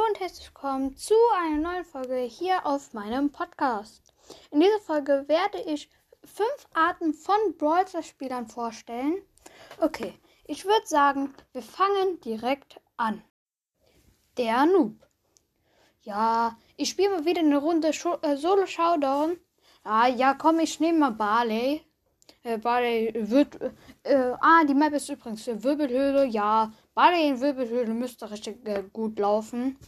Hallo und herzlich willkommen zu einer neuen Folge hier auf meinem Podcast. In dieser Folge werde ich fünf Arten von Brawl Spielern vorstellen. Okay, ich würde sagen, wir fangen direkt an. Der Noob. Ja, ich spiele mal wieder eine Runde Scho äh, Solo Showdown. Ah, ja, komm, ich nehme mal Barley. Äh, Barley wird. Äh, ah, die Map ist übrigens für Wirbelhöhle. Ja, Barley in Wirbelhöhle müsste richtig äh, gut laufen.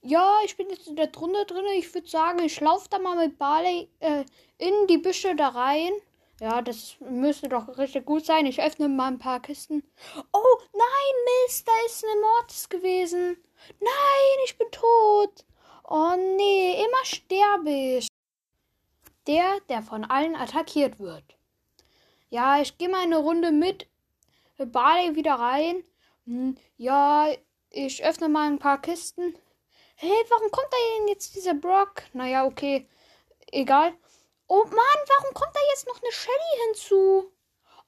Ja, ich bin jetzt in der Runde drin. Ich würde sagen, ich laufe da mal mit Barley äh, in die Büsche da rein. Ja, das müsste doch richtig gut sein. Ich öffne mal ein paar Kisten. Oh, nein, Mist, da ist eine Mortis gewesen. Nein, ich bin tot. Oh nee, immer sterbe ich. Der, der von allen attackiert wird. Ja, ich gehe mal eine Runde mit Barley wieder rein. Hm, ja, ich öffne mal ein paar Kisten. Hey, warum kommt da denn jetzt dieser Brock? Naja, okay. Egal. Oh Mann, warum kommt da jetzt noch eine Shelly hinzu?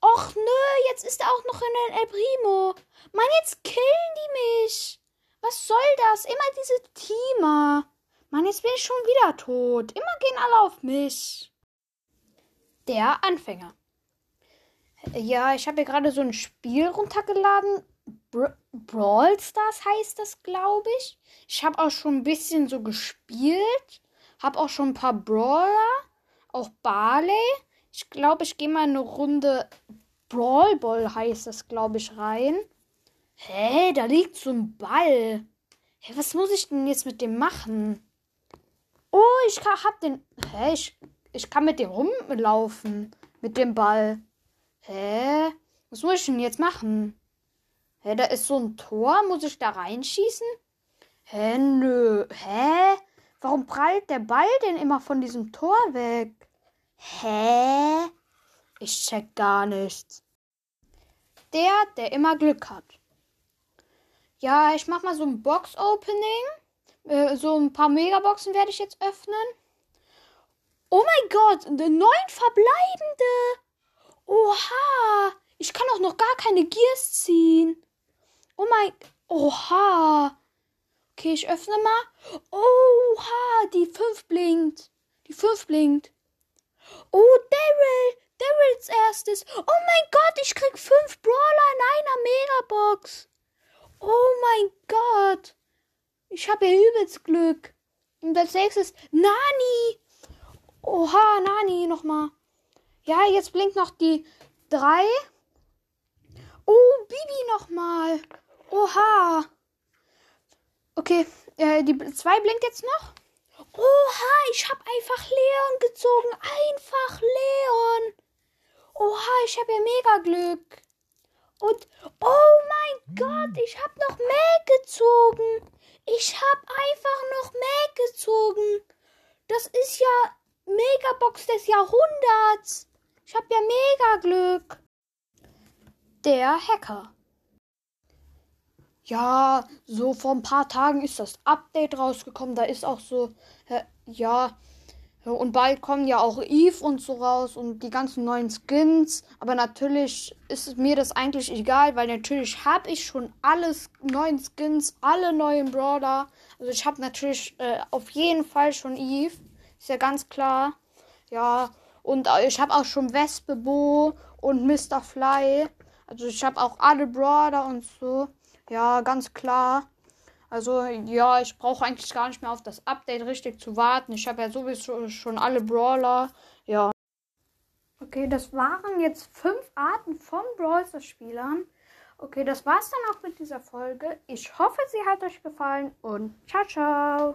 Och nö, jetzt ist da auch noch ein El Primo. Mann, jetzt killen die mich. Was soll das? Immer diese Teamer. Mann, jetzt bin ich schon wieder tot. Immer gehen alle auf mich. Der Anfänger. Ja, ich habe hier gerade so ein Spiel runtergeladen. Bra Brawl Stars heißt das, glaube ich. Ich habe auch schon ein bisschen so gespielt. Habe auch schon ein paar Brawler. Auch Barley. Ich glaube, ich gehe mal eine Runde Brawl Ball heißt das, glaube ich, rein. Hä, da liegt so ein Ball. Hä, was muss ich denn jetzt mit dem machen? Oh, ich kann, hab den. Hä, ich, ich kann mit dem rumlaufen. Mit dem Ball. Hä? Was muss ich denn jetzt machen? Hä, da ist so ein Tor. Muss ich da reinschießen? Hä, nö. Hä? Warum prallt der Ball denn immer von diesem Tor weg? Hä? Ich check gar nichts. Der, der immer Glück hat. Ja, ich mach mal so ein Box-Opening. Äh, so ein paar Megaboxen werde ich jetzt öffnen. Oh mein Gott, neun verbleibende. Oha, ich kann auch noch gar keine Gears ziehen. Oh mein, oha. Okay, ich öffne mal. Oha, die 5 blinkt. Die 5 blinkt. Oh, Daryl. Daryls erstes. Oh mein Gott, ich krieg 5 Brawler in einer Megabox. Oh mein Gott. Ich habe ja übelst Glück. Und als nächstes Nani. Oha, Nani nochmal. Ja, jetzt blinkt noch die drei. Oh, Bibi nochmal. Oha. Okay, äh, die zwei blinkt jetzt noch. Oha, ich habe einfach Leon gezogen. Einfach Leon. Oha, ich habe ja mega Glück. Und oh mein Gott, ich habe noch mehr gezogen. Ich habe einfach noch mehr gezogen. Das ist ja Megabox des Jahrhunderts. Ich habe ja mega Glück. Der Hacker. Ja, so vor ein paar Tagen ist das Update rausgekommen. Da ist auch so, ja, und bald kommen ja auch Eve und so raus und die ganzen neuen Skins. Aber natürlich ist mir das eigentlich egal, weil natürlich habe ich schon alles neuen Skins, alle neuen Brawler. Also ich habe natürlich äh, auf jeden Fall schon Eve. Ist ja ganz klar. Ja, und äh, ich habe auch schon Wespe Bo und Mr. Fly. Also ich habe auch alle Brawler und so. Ja, ganz klar. Also ja, ich brauche eigentlich gar nicht mehr auf das Update richtig zu warten. Ich habe ja sowieso schon alle Brawler. Ja. Okay, das waren jetzt fünf Arten von Brawler-Spielern. Okay, das war's dann auch mit dieser Folge. Ich hoffe, sie hat euch gefallen und ciao, ciao.